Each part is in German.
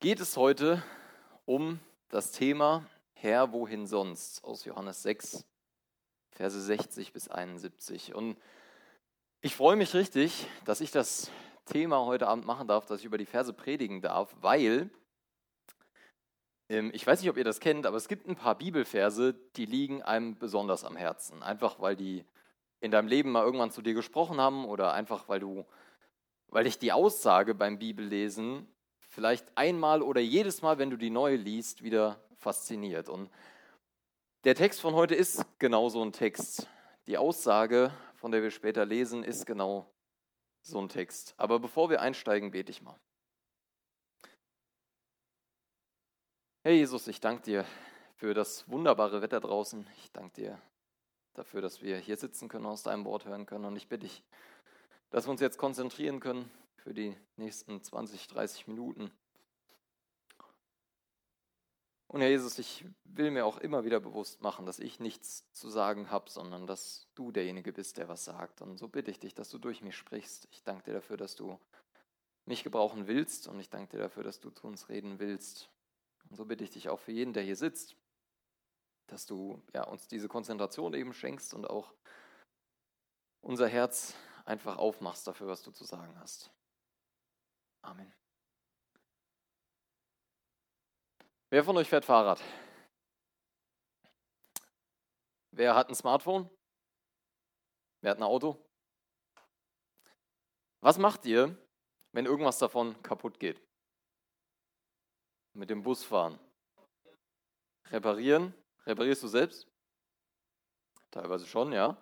geht es heute um das Thema Herr, wohin sonst aus Johannes 6, Verse 60 bis 71. Und ich freue mich richtig, dass ich das Thema heute Abend machen darf, dass ich über die Verse predigen darf, weil ähm, ich weiß nicht, ob ihr das kennt, aber es gibt ein paar Bibelverse, die liegen einem besonders am Herzen. Einfach weil die in deinem Leben mal irgendwann zu dir gesprochen haben oder einfach weil du, weil dich die Aussage beim Bibellesen vielleicht einmal oder jedes Mal, wenn du die neue liest, wieder fasziniert. Und der Text von heute ist genau so ein Text. Die Aussage, von der wir später lesen, ist genau so ein Text. Aber bevor wir einsteigen, bete ich mal. Herr Jesus, ich danke dir für das wunderbare Wetter draußen. Ich danke dir dafür, dass wir hier sitzen können, aus deinem Wort hören können. Und ich bitte dich, dass wir uns jetzt konzentrieren können für die nächsten 20, 30 Minuten. Und Herr Jesus, ich will mir auch immer wieder bewusst machen, dass ich nichts zu sagen habe, sondern dass du derjenige bist, der was sagt. Und so bitte ich dich, dass du durch mich sprichst. Ich danke dir dafür, dass du mich gebrauchen willst und ich danke dir dafür, dass du zu uns reden willst. Und so bitte ich dich auch für jeden, der hier sitzt, dass du ja, uns diese Konzentration eben schenkst und auch unser Herz einfach aufmachst dafür, was du zu sagen hast. Amen. Wer von euch fährt Fahrrad? Wer hat ein Smartphone? Wer hat ein Auto? Was macht ihr, wenn irgendwas davon kaputt geht? Mit dem Bus fahren. Reparieren? Reparierst du selbst? Teilweise schon, ja.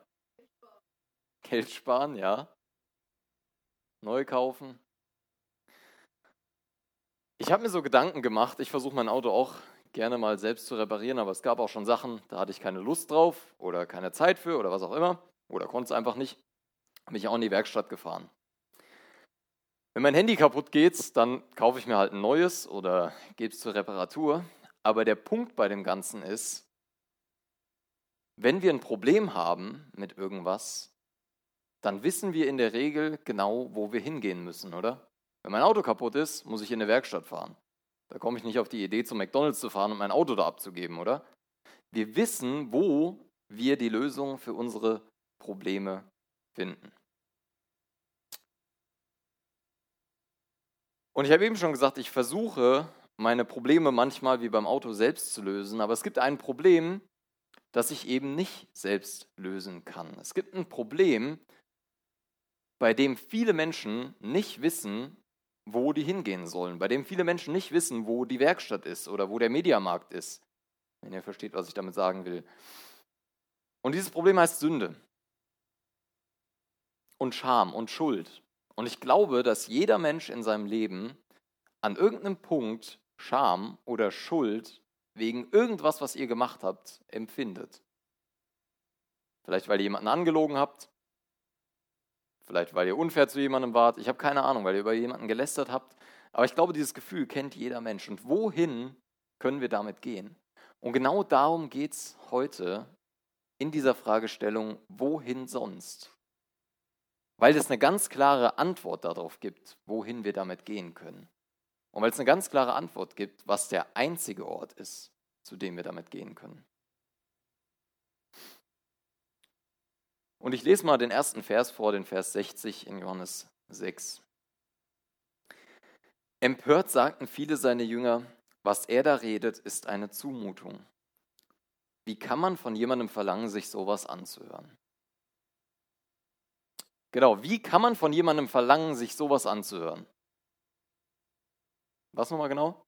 Geld sparen, ja. Neu kaufen. Ich habe mir so Gedanken gemacht, ich versuche mein Auto auch gerne mal selbst zu reparieren, aber es gab auch schon Sachen, da hatte ich keine Lust drauf oder keine Zeit für oder was auch immer oder konnte es einfach nicht. Bin ich auch in die Werkstatt gefahren. Wenn mein Handy kaputt geht, dann kaufe ich mir halt ein neues oder gebe es zur Reparatur. Aber der Punkt bei dem Ganzen ist, wenn wir ein Problem haben mit irgendwas, dann wissen wir in der Regel genau, wo wir hingehen müssen, oder? Wenn mein Auto kaputt ist, muss ich in eine Werkstatt fahren. Da komme ich nicht auf die Idee, zum McDonald's zu fahren und mein Auto da abzugeben, oder? Wir wissen, wo wir die Lösung für unsere Probleme finden. Und ich habe eben schon gesagt, ich versuche meine Probleme manchmal wie beim Auto selbst zu lösen, aber es gibt ein Problem, das ich eben nicht selbst lösen kann. Es gibt ein Problem, bei dem viele Menschen nicht wissen, wo die hingehen sollen, bei dem viele Menschen nicht wissen, wo die Werkstatt ist oder wo der Mediamarkt ist, wenn ihr versteht, was ich damit sagen will. Und dieses Problem heißt Sünde und Scham und Schuld. Und ich glaube, dass jeder Mensch in seinem Leben an irgendeinem Punkt Scham oder Schuld wegen irgendwas, was ihr gemacht habt, empfindet. Vielleicht, weil ihr jemanden angelogen habt, Vielleicht, weil ihr unfair zu jemandem wart. Ich habe keine Ahnung, weil ihr über jemanden gelästert habt. Aber ich glaube, dieses Gefühl kennt jeder Mensch. Und wohin können wir damit gehen? Und genau darum geht es heute in dieser Fragestellung, wohin sonst? Weil es eine ganz klare Antwort darauf gibt, wohin wir damit gehen können. Und weil es eine ganz klare Antwort gibt, was der einzige Ort ist, zu dem wir damit gehen können. Und ich lese mal den ersten Vers vor, den Vers 60 in Johannes 6. Empört sagten viele seine Jünger, was er da redet, ist eine Zumutung. Wie kann man von jemandem verlangen, sich sowas anzuhören? Genau, wie kann man von jemandem verlangen, sich sowas anzuhören? Was nochmal genau?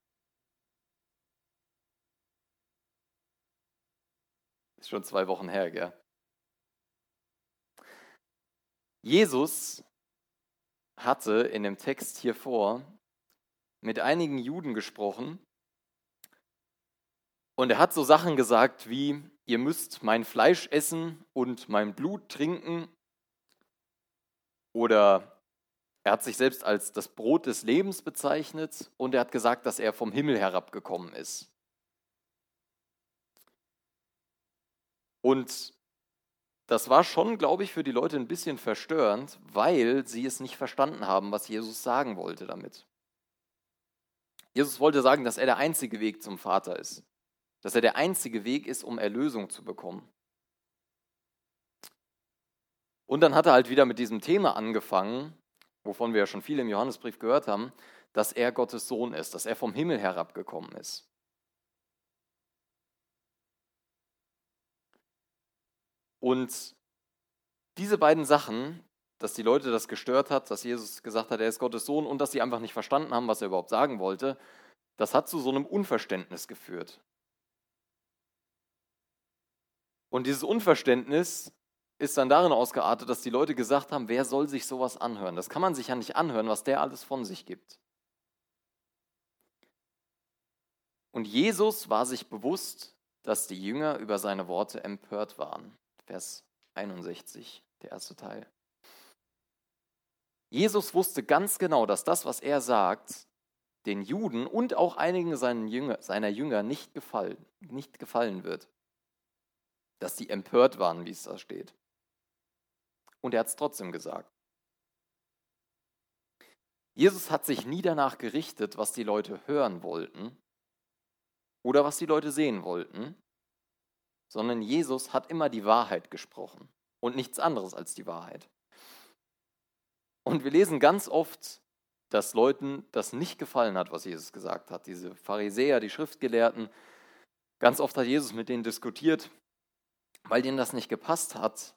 Ist schon zwei Wochen her, gell? Jesus hatte in dem Text hier vor mit einigen Juden gesprochen und er hat so Sachen gesagt wie, ihr müsst mein Fleisch essen und mein Blut trinken oder er hat sich selbst als das Brot des Lebens bezeichnet und er hat gesagt, dass er vom Himmel herabgekommen ist. Und das war schon, glaube ich, für die Leute ein bisschen verstörend, weil sie es nicht verstanden haben, was Jesus sagen wollte damit. Jesus wollte sagen, dass er der einzige Weg zum Vater ist. Dass er der einzige Weg ist, um Erlösung zu bekommen. Und dann hat er halt wieder mit diesem Thema angefangen, wovon wir ja schon viel im Johannesbrief gehört haben, dass er Gottes Sohn ist, dass er vom Himmel herabgekommen ist. Und diese beiden Sachen, dass die Leute das gestört hat, dass Jesus gesagt hat, er ist Gottes Sohn und dass sie einfach nicht verstanden haben, was er überhaupt sagen wollte, das hat zu so einem Unverständnis geführt. Und dieses Unverständnis ist dann darin ausgeartet, dass die Leute gesagt haben, wer soll sich sowas anhören? Das kann man sich ja nicht anhören, was der alles von sich gibt. Und Jesus war sich bewusst, dass die Jünger über seine Worte empört waren. Vers 61, der erste Teil. Jesus wusste ganz genau, dass das, was er sagt, den Juden und auch einigen seiner Jünger, nicht, gefallen, nicht gefallen wird. Dass sie empört waren, wie es da steht. Und er hat es trotzdem gesagt. Jesus hat sich nie danach gerichtet, was die Leute hören wollten oder was die Leute sehen wollten, sondern Jesus hat immer die Wahrheit gesprochen und nichts anderes als die Wahrheit. Und wir lesen ganz oft, dass Leuten das nicht gefallen hat, was Jesus gesagt hat. Diese Pharisäer, die Schriftgelehrten, ganz oft hat Jesus mit denen diskutiert, weil denen das nicht gepasst hat,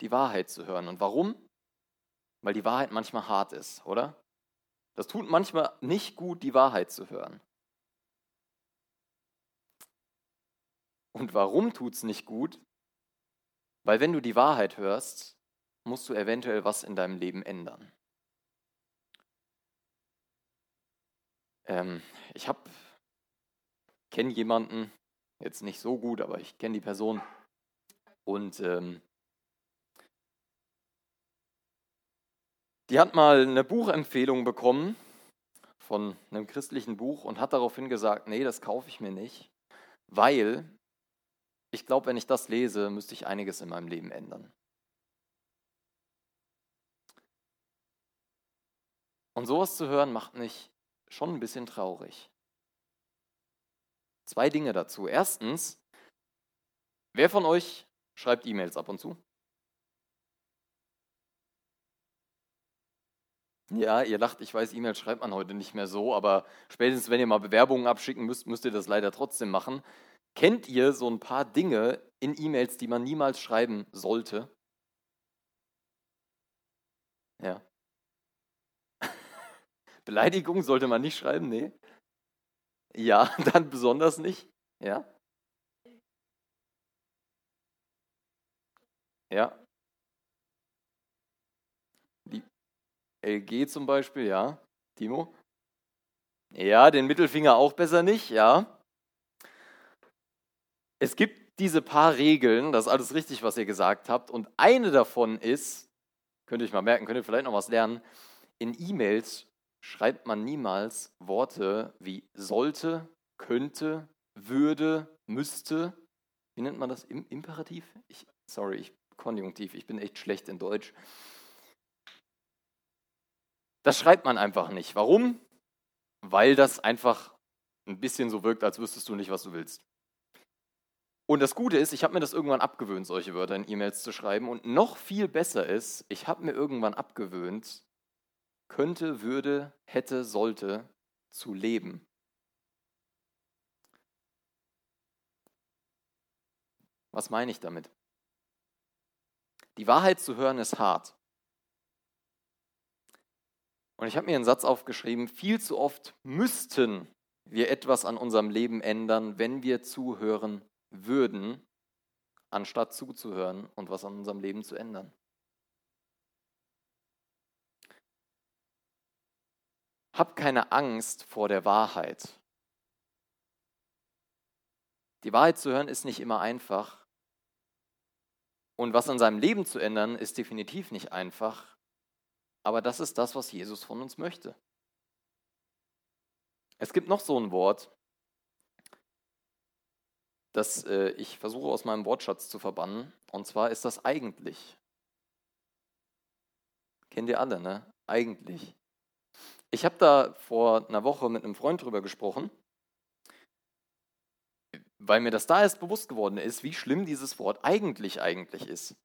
die Wahrheit zu hören. Und warum? Weil die Wahrheit manchmal hart ist, oder? Das tut manchmal nicht gut, die Wahrheit zu hören. Und warum tut es nicht gut? Weil wenn du die Wahrheit hörst, musst du eventuell was in deinem Leben ändern. Ähm, ich habe kenne jemanden, jetzt nicht so gut, aber ich kenne die Person und ähm, die hat mal eine Buchempfehlung bekommen von einem christlichen Buch und hat daraufhin gesagt, nee, das kaufe ich mir nicht, weil ich glaube, wenn ich das lese, müsste ich einiges in meinem Leben ändern. Und sowas zu hören macht mich schon ein bisschen traurig. Zwei Dinge dazu. Erstens, wer von euch schreibt E-Mails ab und zu? Ja, ihr lacht, ich weiß, E-Mails schreibt man heute nicht mehr so, aber spätestens, wenn ihr mal Bewerbungen abschicken müsst, müsst ihr das leider trotzdem machen. Kennt ihr so ein paar Dinge in E-Mails, die man niemals schreiben sollte? Ja. Beleidigung sollte man nicht schreiben, nee. Ja, dann besonders nicht. Ja. Ja. Die LG zum Beispiel, ja. Timo? Ja, den Mittelfinger auch besser nicht, ja. Es gibt diese paar Regeln, das ist alles richtig, was ihr gesagt habt. Und eine davon ist, könnt ihr euch mal merken, könnt ihr vielleicht noch was lernen, in E-Mails schreibt man niemals Worte wie sollte, könnte, würde, müsste. Wie nennt man das? Im Imperativ? Ich, sorry, ich Konjunktiv, ich bin echt schlecht in Deutsch. Das schreibt man einfach nicht. Warum? Weil das einfach ein bisschen so wirkt, als wüsstest du nicht, was du willst. Und das Gute ist, ich habe mir das irgendwann abgewöhnt, solche Wörter in E-Mails zu schreiben. Und noch viel besser ist, ich habe mir irgendwann abgewöhnt, könnte, würde, hätte, sollte zu leben. Was meine ich damit? Die Wahrheit zu hören ist hart. Und ich habe mir einen Satz aufgeschrieben, viel zu oft müssten wir etwas an unserem Leben ändern, wenn wir zuhören würden, anstatt zuzuhören und was an unserem Leben zu ändern. Hab keine Angst vor der Wahrheit. Die Wahrheit zu hören ist nicht immer einfach. Und was an seinem Leben zu ändern, ist definitiv nicht einfach. Aber das ist das, was Jesus von uns möchte. Es gibt noch so ein Wort, das äh, ich versuche aus meinem Wortschatz zu verbannen. Und zwar ist das eigentlich. Kennt ihr alle, ne? Eigentlich. ich habe da vor einer Woche mit einem Freund drüber gesprochen, weil mir das da erst bewusst geworden ist, wie schlimm dieses Wort eigentlich eigentlich ist.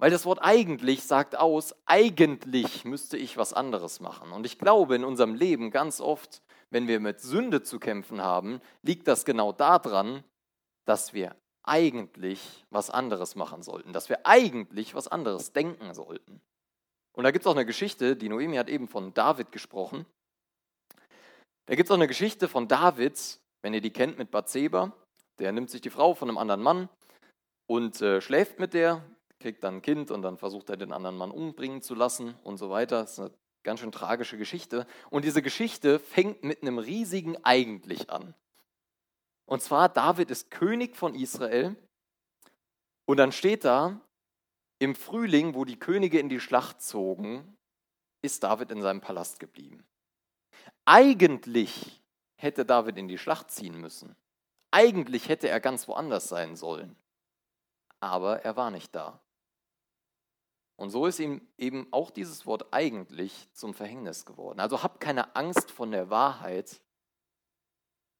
Weil das Wort eigentlich sagt aus, eigentlich müsste ich was anderes machen. Und ich glaube, in unserem Leben ganz oft, wenn wir mit Sünde zu kämpfen haben, liegt das genau daran, dass wir eigentlich was anderes machen sollten, dass wir eigentlich was anderes denken sollten. Und da gibt es auch eine Geschichte, die Noemi hat eben von David gesprochen. Da gibt es auch eine Geschichte von David, wenn ihr die kennt, mit Bathseba. Der nimmt sich die Frau von einem anderen Mann und äh, schläft mit der, kriegt dann ein Kind und dann versucht er den anderen Mann umbringen zu lassen und so weiter. Das ist eine ganz schön tragische Geschichte. Und diese Geschichte fängt mit einem riesigen Eigentlich an. Und zwar, David ist König von Israel. Und dann steht da, im Frühling, wo die Könige in die Schlacht zogen, ist David in seinem Palast geblieben. Eigentlich hätte David in die Schlacht ziehen müssen. Eigentlich hätte er ganz woanders sein sollen. Aber er war nicht da. Und so ist ihm eben auch dieses Wort eigentlich zum Verhängnis geworden. Also hab keine Angst von der Wahrheit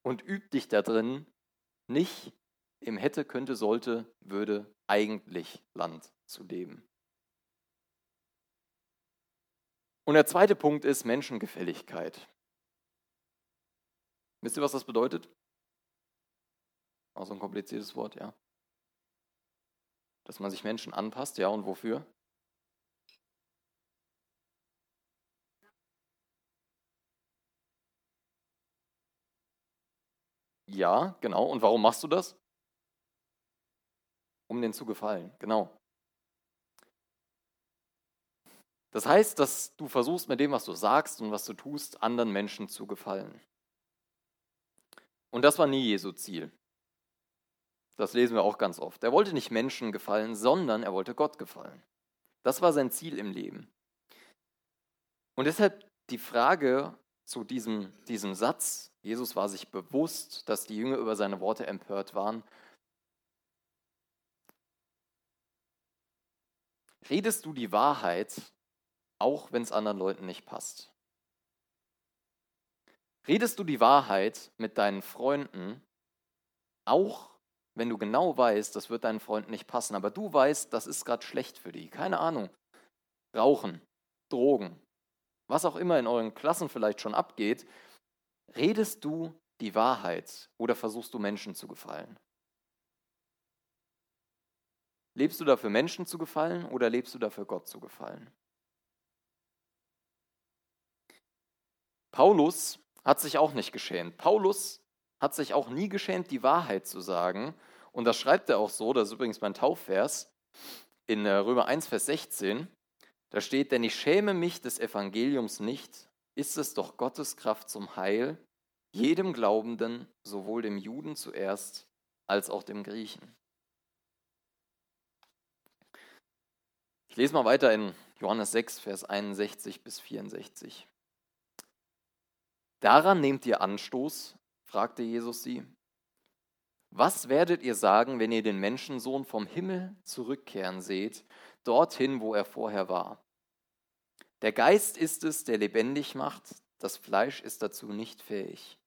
und üb dich da drin, nicht im hätte, könnte, sollte, würde eigentlich Land zu leben. Und der zweite Punkt ist Menschengefälligkeit. Wisst ihr, was das bedeutet? Auch so ein kompliziertes Wort, ja. Dass man sich Menschen anpasst, ja, und wofür? Ja, genau. Und warum machst du das? Um denen zu gefallen, genau. Das heißt, dass du versuchst mit dem, was du sagst und was du tust, anderen Menschen zu gefallen. Und das war nie Jesu Ziel. Das lesen wir auch ganz oft. Er wollte nicht Menschen gefallen, sondern er wollte Gott gefallen. Das war sein Ziel im Leben. Und deshalb die Frage zu diesem, diesem Satz, Jesus war sich bewusst, dass die Jünger über seine Worte empört waren. Redest du die Wahrheit, auch wenn es anderen Leuten nicht passt? Redest du die Wahrheit mit deinen Freunden, auch wenn du genau weißt, das wird deinen Freunden nicht passen, aber du weißt, das ist gerade schlecht für die. Keine Ahnung. Rauchen, Drogen, was auch immer in euren Klassen vielleicht schon abgeht, Redest du die Wahrheit oder versuchst du Menschen zu gefallen? Lebst du dafür Menschen zu gefallen oder lebst du dafür Gott zu gefallen? Paulus hat sich auch nicht geschämt. Paulus hat sich auch nie geschämt, die Wahrheit zu sagen. Und das schreibt er auch so, das ist übrigens mein Taufvers, in äh, Römer 1, Vers 16. Da steht, denn ich schäme mich des Evangeliums nicht, ist es doch Gottes Kraft zum Heil, jedem Glaubenden, sowohl dem Juden zuerst als auch dem Griechen. Ich lese mal weiter in Johannes 6, Vers 61 bis 64. Daran nehmt ihr Anstoß, fragte Jesus sie. Was werdet ihr sagen, wenn ihr den Menschensohn vom Himmel zurückkehren seht, dorthin, wo er vorher war? Der Geist ist es, der lebendig macht, das Fleisch ist dazu nicht fähig.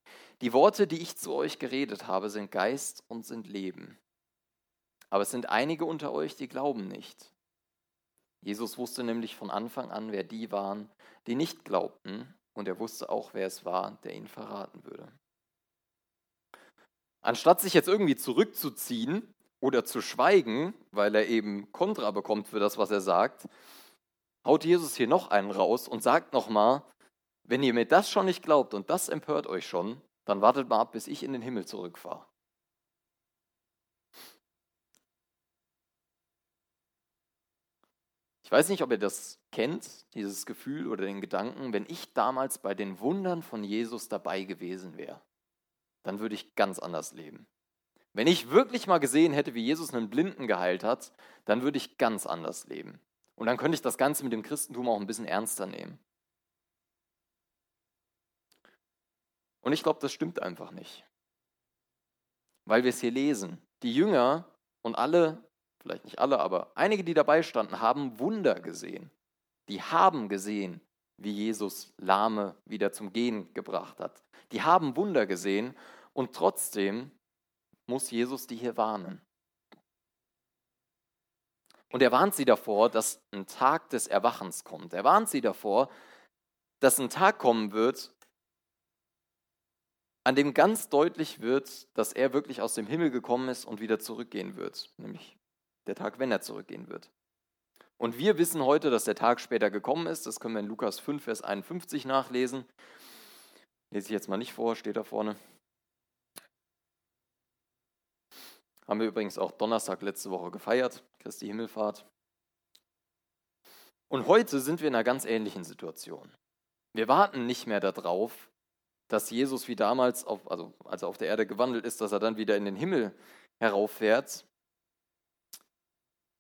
Die Worte, die ich zu euch geredet habe, sind Geist und sind Leben. Aber es sind einige unter euch, die glauben nicht. Jesus wusste nämlich von Anfang an, wer die waren, die nicht glaubten, und er wusste auch, wer es war, der ihn verraten würde. Anstatt sich jetzt irgendwie zurückzuziehen oder zu schweigen, weil er eben Kontra bekommt für das, was er sagt, haut Jesus hier noch einen raus und sagt nochmal, wenn ihr mir das schon nicht glaubt und das empört euch schon, dann wartet mal ab, bis ich in den Himmel zurückfahre. Ich weiß nicht, ob ihr das kennt, dieses Gefühl oder den Gedanken, wenn ich damals bei den Wundern von Jesus dabei gewesen wäre, dann würde ich ganz anders leben. Wenn ich wirklich mal gesehen hätte, wie Jesus einen Blinden geheilt hat, dann würde ich ganz anders leben. Und dann könnte ich das Ganze mit dem Christentum auch ein bisschen ernster nehmen. Und ich glaube, das stimmt einfach nicht. Weil wir es hier lesen. Die Jünger und alle, vielleicht nicht alle, aber einige, die dabei standen, haben Wunder gesehen. Die haben gesehen, wie Jesus Lahme wieder zum Gehen gebracht hat. Die haben Wunder gesehen und trotzdem muss Jesus die hier warnen. Und er warnt sie davor, dass ein Tag des Erwachens kommt. Er warnt sie davor, dass ein Tag kommen wird, an dem ganz deutlich wird, dass er wirklich aus dem Himmel gekommen ist und wieder zurückgehen wird. Nämlich der Tag, wenn er zurückgehen wird. Und wir wissen heute, dass der Tag später gekommen ist. Das können wir in Lukas 5, Vers 51 nachlesen. Lese ich jetzt mal nicht vor, steht da vorne. Haben wir übrigens auch Donnerstag letzte Woche gefeiert, Christi Himmelfahrt. Und heute sind wir in einer ganz ähnlichen Situation. Wir warten nicht mehr darauf, dass Jesus wie damals, auf, also als er auf der Erde gewandelt ist, dass er dann wieder in den Himmel herauffährt,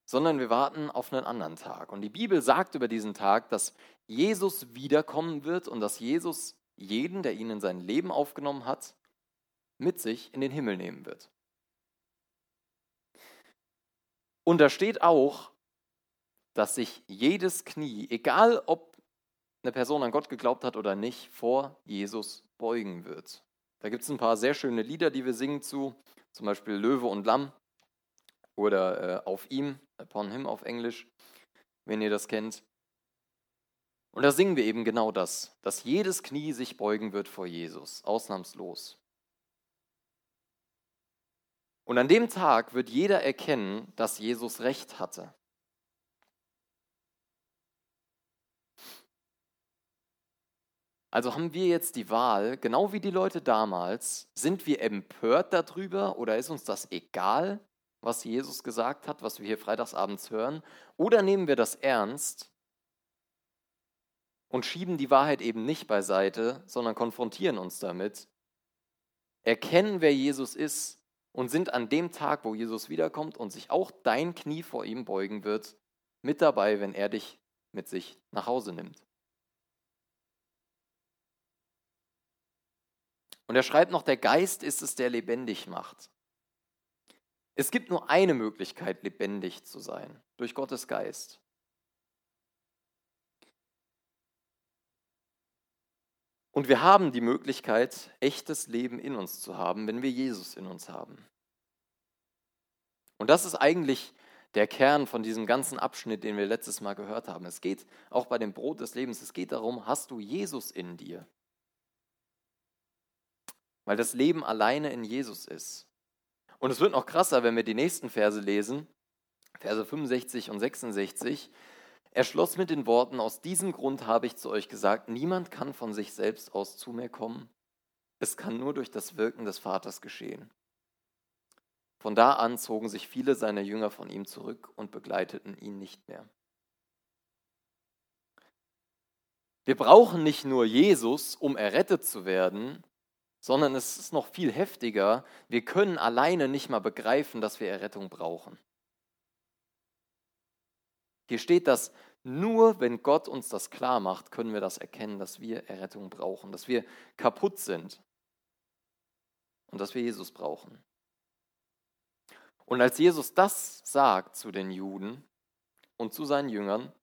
sondern wir warten auf einen anderen Tag. Und die Bibel sagt über diesen Tag, dass Jesus wiederkommen wird und dass Jesus jeden, der ihn in sein Leben aufgenommen hat, mit sich in den Himmel nehmen wird. Und da steht auch, dass sich jedes Knie, egal ob eine Person an Gott geglaubt hat oder nicht, vor Jesus beugen wird. Da gibt es ein paar sehr schöne Lieder, die wir singen zu, zum Beispiel Löwe und Lamm oder äh, Auf ihm, Upon Him auf Englisch, wenn ihr das kennt. Und da singen wir eben genau das, dass jedes Knie sich beugen wird vor Jesus, ausnahmslos. Und an dem Tag wird jeder erkennen, dass Jesus recht hatte. Also haben wir jetzt die Wahl, genau wie die Leute damals, sind wir empört darüber oder ist uns das egal, was Jesus gesagt hat, was wir hier freitagsabends hören, oder nehmen wir das ernst und schieben die Wahrheit eben nicht beiseite, sondern konfrontieren uns damit, erkennen, wer Jesus ist und sind an dem Tag, wo Jesus wiederkommt und sich auch dein Knie vor ihm beugen wird, mit dabei, wenn er dich mit sich nach Hause nimmt. Und er schreibt noch, der Geist ist es, der lebendig macht. Es gibt nur eine Möglichkeit, lebendig zu sein, durch Gottes Geist. Und wir haben die Möglichkeit, echtes Leben in uns zu haben, wenn wir Jesus in uns haben. Und das ist eigentlich der Kern von diesem ganzen Abschnitt, den wir letztes Mal gehört haben. Es geht auch bei dem Brot des Lebens, es geht darum, hast du Jesus in dir? Weil das Leben alleine in Jesus ist. Und es wird noch krasser, wenn wir die nächsten Verse lesen, Verse 65 und 66. Er schloss mit den Worten, aus diesem Grund habe ich zu euch gesagt, niemand kann von sich selbst aus zu mir kommen. Es kann nur durch das Wirken des Vaters geschehen. Von da an zogen sich viele seiner Jünger von ihm zurück und begleiteten ihn nicht mehr. Wir brauchen nicht nur Jesus, um errettet zu werden, sondern es ist noch viel heftiger. Wir können alleine nicht mal begreifen, dass wir Errettung brauchen. Hier steht, dass nur wenn Gott uns das klar macht, können wir das erkennen, dass wir Errettung brauchen, dass wir kaputt sind und dass wir Jesus brauchen. Und als Jesus das sagt zu den Juden und zu seinen Jüngern,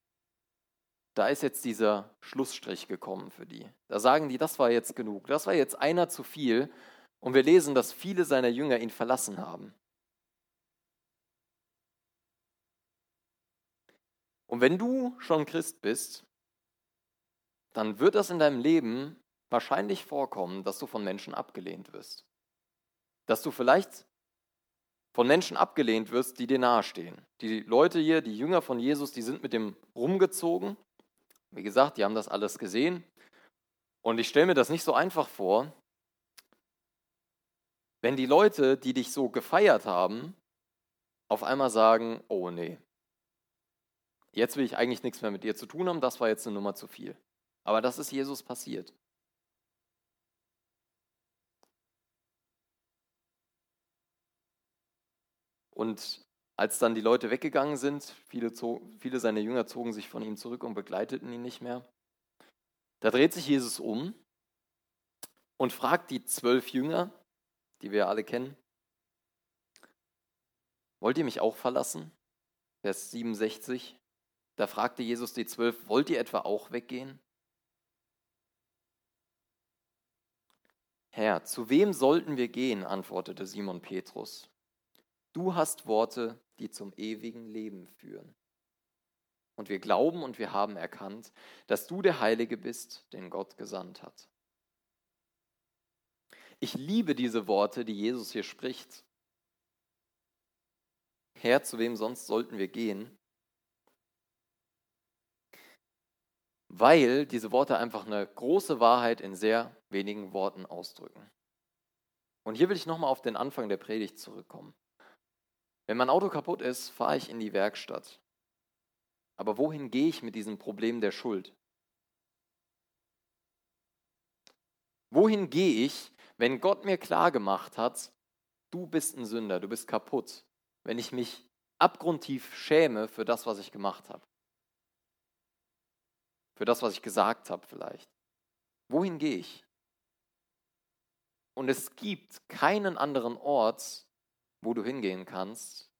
da ist jetzt dieser Schlussstrich gekommen für die. Da sagen die, das war jetzt genug, das war jetzt einer zu viel. Und wir lesen, dass viele seiner Jünger ihn verlassen haben. Und wenn du schon Christ bist, dann wird das in deinem Leben wahrscheinlich vorkommen, dass du von Menschen abgelehnt wirst. Dass du vielleicht von Menschen abgelehnt wirst, die dir nahestehen. Die Leute hier, die Jünger von Jesus, die sind mit dem rumgezogen. Wie gesagt, die haben das alles gesehen. Und ich stelle mir das nicht so einfach vor, wenn die Leute, die dich so gefeiert haben, auf einmal sagen, oh nee, Jetzt will ich eigentlich nichts mehr mit dir zu tun haben, das war jetzt eine Nummer zu viel. Aber das ist Jesus passiert. Und als dann die Leute weggegangen sind, viele, viele seiner Jünger zogen sich von ihm zurück und begleiteten ihn nicht mehr, da dreht sich Jesus um und fragt die zwölf Jünger, die wir alle kennen, wollt ihr mich auch verlassen? Vers 67. Da fragte Jesus die Zwölf, wollt ihr etwa auch weggehen? Herr, zu wem sollten wir gehen? antwortete Simon Petrus. Du hast Worte, die zum ewigen Leben führen. Und wir glauben und wir haben erkannt, dass du der Heilige bist, den Gott gesandt hat. Ich liebe diese Worte, die Jesus hier spricht. Herr, zu wem sonst sollten wir gehen? Weil diese Worte einfach eine große Wahrheit in sehr wenigen Worten ausdrücken. Und hier will ich nochmal auf den Anfang der Predigt zurückkommen. Wenn mein Auto kaputt ist, fahre ich in die Werkstatt. Aber wohin gehe ich mit diesem Problem der Schuld? Wohin gehe ich, wenn Gott mir klar gemacht hat, du bist ein Sünder, du bist kaputt, wenn ich mich abgrundtief schäme für das, was ich gemacht habe? Für das, was ich gesagt habe vielleicht? Wohin gehe ich? Und es gibt keinen anderen Ort, wo du hingehen kannst,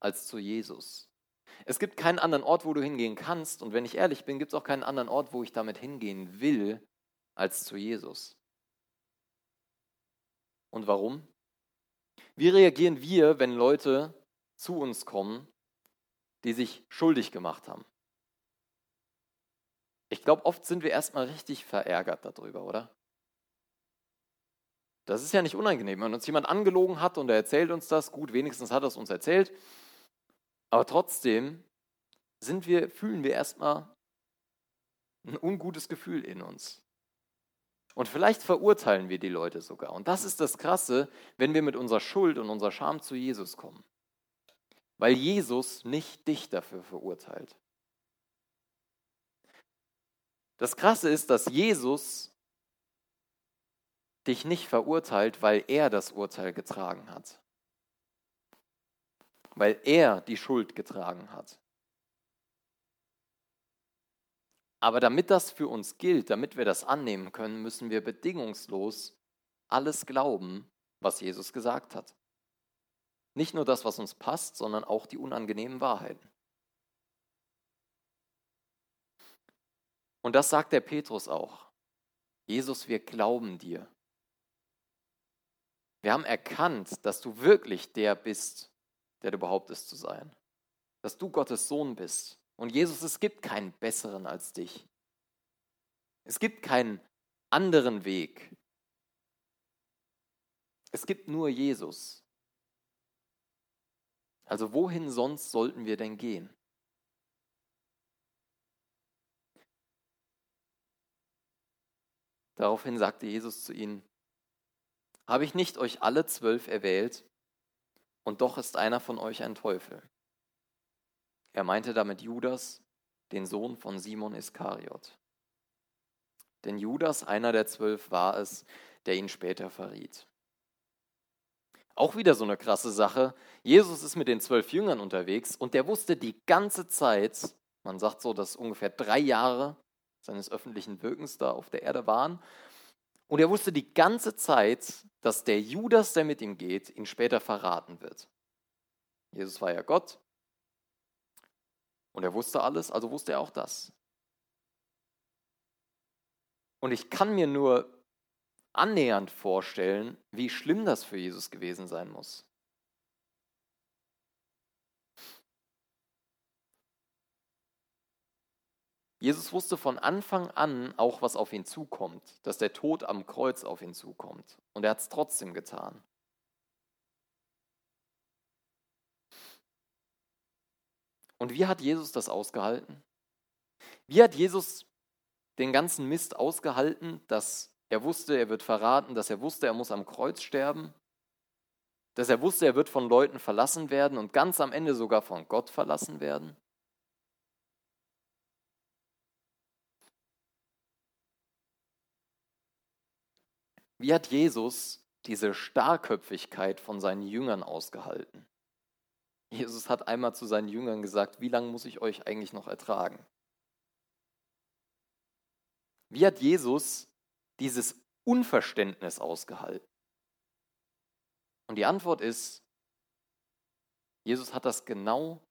als zu Jesus. Es gibt keinen anderen Ort, wo du hingehen kannst. Und wenn ich ehrlich bin, gibt es auch keinen anderen Ort, wo ich damit hingehen will, als zu Jesus. Und warum? Wie reagieren wir, wenn Leute zu uns kommen, die sich schuldig gemacht haben? Ich glaube, oft sind wir erstmal richtig verärgert darüber, oder? Das ist ja nicht unangenehm. Wenn uns jemand angelogen hat und er erzählt uns das, gut, wenigstens hat er es uns erzählt. Aber trotzdem sind wir, fühlen wir erstmal ein ungutes Gefühl in uns. Und vielleicht verurteilen wir die Leute sogar. Und das ist das Krasse, wenn wir mit unserer Schuld und unserer Scham zu Jesus kommen. Weil Jesus nicht dich dafür verurteilt. Das Krasse ist, dass Jesus dich nicht verurteilt, weil er das Urteil getragen hat. Weil er die Schuld getragen hat. Aber damit das für uns gilt, damit wir das annehmen können, müssen wir bedingungslos alles glauben, was Jesus gesagt hat. Nicht nur das, was uns passt, sondern auch die unangenehmen Wahrheiten. Und das sagt der Petrus auch. Jesus, wir glauben dir. Wir haben erkannt, dass du wirklich der bist, der du behauptest zu sein. Dass du Gottes Sohn bist. Und Jesus, es gibt keinen besseren als dich. Es gibt keinen anderen Weg. Es gibt nur Jesus. Also wohin sonst sollten wir denn gehen? Daraufhin sagte Jesus zu ihnen, habe ich nicht euch alle zwölf erwählt, und doch ist einer von euch ein Teufel. Er meinte damit Judas, den Sohn von Simon Iskariot. Denn Judas, einer der zwölf, war es, der ihn später verriet. Auch wieder so eine krasse Sache. Jesus ist mit den zwölf Jüngern unterwegs und der wusste die ganze Zeit, man sagt so, dass ungefähr drei Jahre seines öffentlichen Wirkens da auf der Erde waren. Und er wusste die ganze Zeit, dass der Judas, der mit ihm geht, ihn später verraten wird. Jesus war ja Gott. Und er wusste alles, also wusste er auch das. Und ich kann mir nur annähernd vorstellen, wie schlimm das für Jesus gewesen sein muss. Jesus wusste von Anfang an auch, was auf ihn zukommt, dass der Tod am Kreuz auf ihn zukommt. Und er hat es trotzdem getan. Und wie hat Jesus das ausgehalten? Wie hat Jesus den ganzen Mist ausgehalten, dass er wusste, er wird verraten, dass er wusste, er muss am Kreuz sterben, dass er wusste, er wird von Leuten verlassen werden und ganz am Ende sogar von Gott verlassen werden? Wie hat Jesus diese Starrköpfigkeit von seinen Jüngern ausgehalten? Jesus hat einmal zu seinen Jüngern gesagt, wie lange muss ich euch eigentlich noch ertragen? Wie hat Jesus dieses Unverständnis ausgehalten? Und die Antwort ist, Jesus hat das genau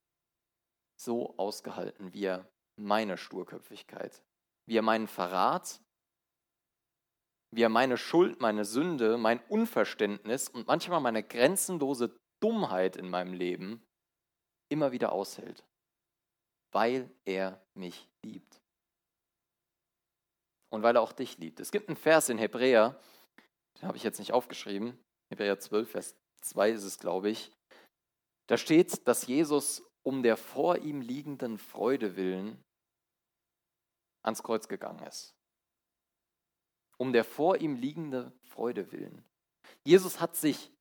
so ausgehalten, wie er meine Sturköpfigkeit, wie er meinen Verrat wie er meine Schuld, meine Sünde, mein Unverständnis und manchmal meine grenzenlose Dummheit in meinem Leben immer wieder aushält, weil er mich liebt. Und weil er auch dich liebt. Es gibt einen Vers in Hebräer, den habe ich jetzt nicht aufgeschrieben, Hebräer 12, Vers 2 ist es, glaube ich. Da steht, dass Jesus um der vor ihm liegenden Freude willen ans Kreuz gegangen ist. Um der vor ihm liegenden Freude willen. Jesus hat sich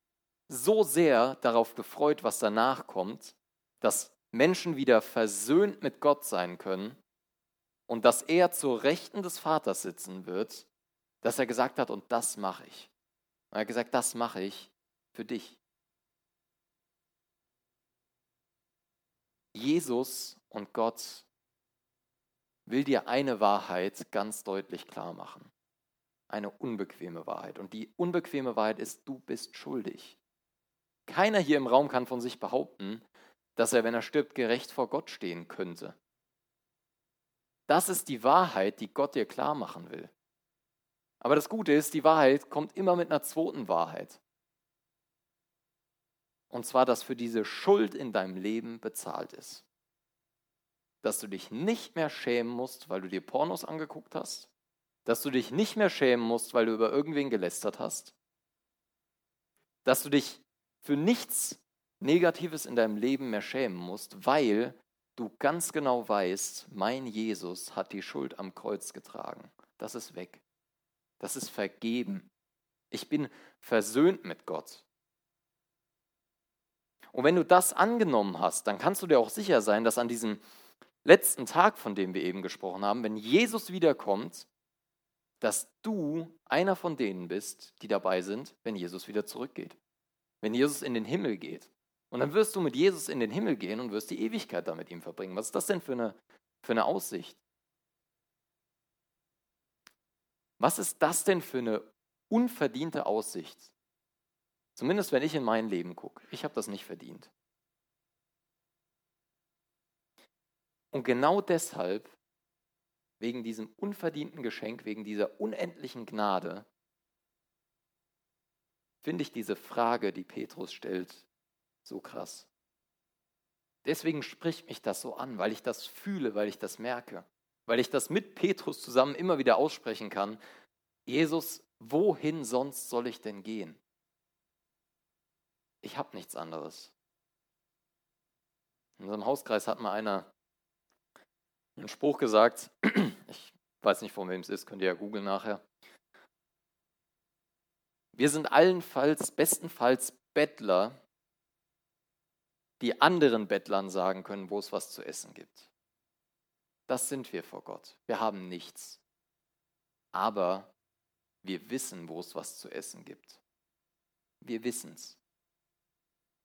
so sehr darauf gefreut, was danach kommt, dass Menschen wieder versöhnt mit Gott sein können und dass er zur Rechten des Vaters sitzen wird, dass er gesagt hat, und das mache ich. Er hat gesagt, das mache ich für dich. Jesus und Gott will dir eine Wahrheit ganz deutlich klar machen. Eine unbequeme Wahrheit. Und die unbequeme Wahrheit ist, du bist schuldig. Keiner hier im Raum kann von sich behaupten, dass er, wenn er stirbt, gerecht vor Gott stehen könnte. Das ist die Wahrheit, die Gott dir klar machen will. Aber das Gute ist, die Wahrheit kommt immer mit einer zweiten Wahrheit. Und zwar, dass für diese Schuld in deinem Leben bezahlt ist. Dass du dich nicht mehr schämen musst, weil du dir Pornos angeguckt hast. Dass du dich nicht mehr schämen musst, weil du über irgendwen gelästert hast. Dass du dich für nichts Negatives in deinem Leben mehr schämen musst, weil du ganz genau weißt, mein Jesus hat die Schuld am Kreuz getragen. Das ist weg. Das ist vergeben. Ich bin versöhnt mit Gott. Und wenn du das angenommen hast, dann kannst du dir auch sicher sein, dass an diesem letzten Tag, von dem wir eben gesprochen haben, wenn Jesus wiederkommt, dass du einer von denen bist, die dabei sind, wenn Jesus wieder zurückgeht. Wenn Jesus in den Himmel geht. Und dann wirst du mit Jesus in den Himmel gehen und wirst die Ewigkeit da mit ihm verbringen. Was ist das denn für eine, für eine Aussicht? Was ist das denn für eine unverdiente Aussicht? Zumindest wenn ich in mein Leben gucke. Ich habe das nicht verdient. Und genau deshalb, wegen diesem unverdienten Geschenk, wegen dieser unendlichen Gnade, finde ich diese Frage, die Petrus stellt, so krass. Deswegen spricht mich das so an, weil ich das fühle, weil ich das merke, weil ich das mit Petrus zusammen immer wieder aussprechen kann. Jesus, wohin sonst soll ich denn gehen? ich habe nichts anderes. In unserem Hauskreis hat mal einer einen Spruch gesagt, weiß nicht, von wem es ist, könnt ihr ja googeln nachher. Wir sind allenfalls, bestenfalls Bettler, die anderen Bettlern sagen können, wo es was zu essen gibt. Das sind wir vor Gott. Wir haben nichts. Aber wir wissen, wo es was zu essen gibt. Wir wissen es.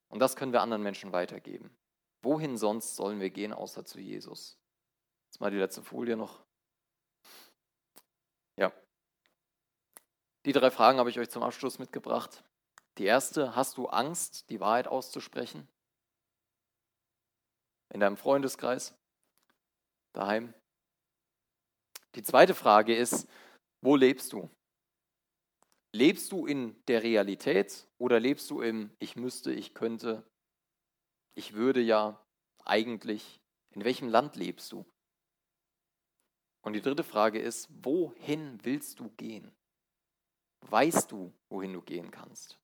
Und das können wir anderen Menschen weitergeben. Wohin sonst sollen wir gehen, außer zu Jesus? Jetzt mal die letzte Folie noch. Ja. Die drei Fragen habe ich euch zum Abschluss mitgebracht. Die erste, hast du Angst, die Wahrheit auszusprechen? In deinem Freundeskreis? Daheim? Die zweite Frage ist, wo lebst du? Lebst du in der Realität oder lebst du im Ich müsste, ich könnte, ich würde ja eigentlich? In welchem Land lebst du? Und die dritte Frage ist, wohin willst du gehen? Weißt du, wohin du gehen kannst?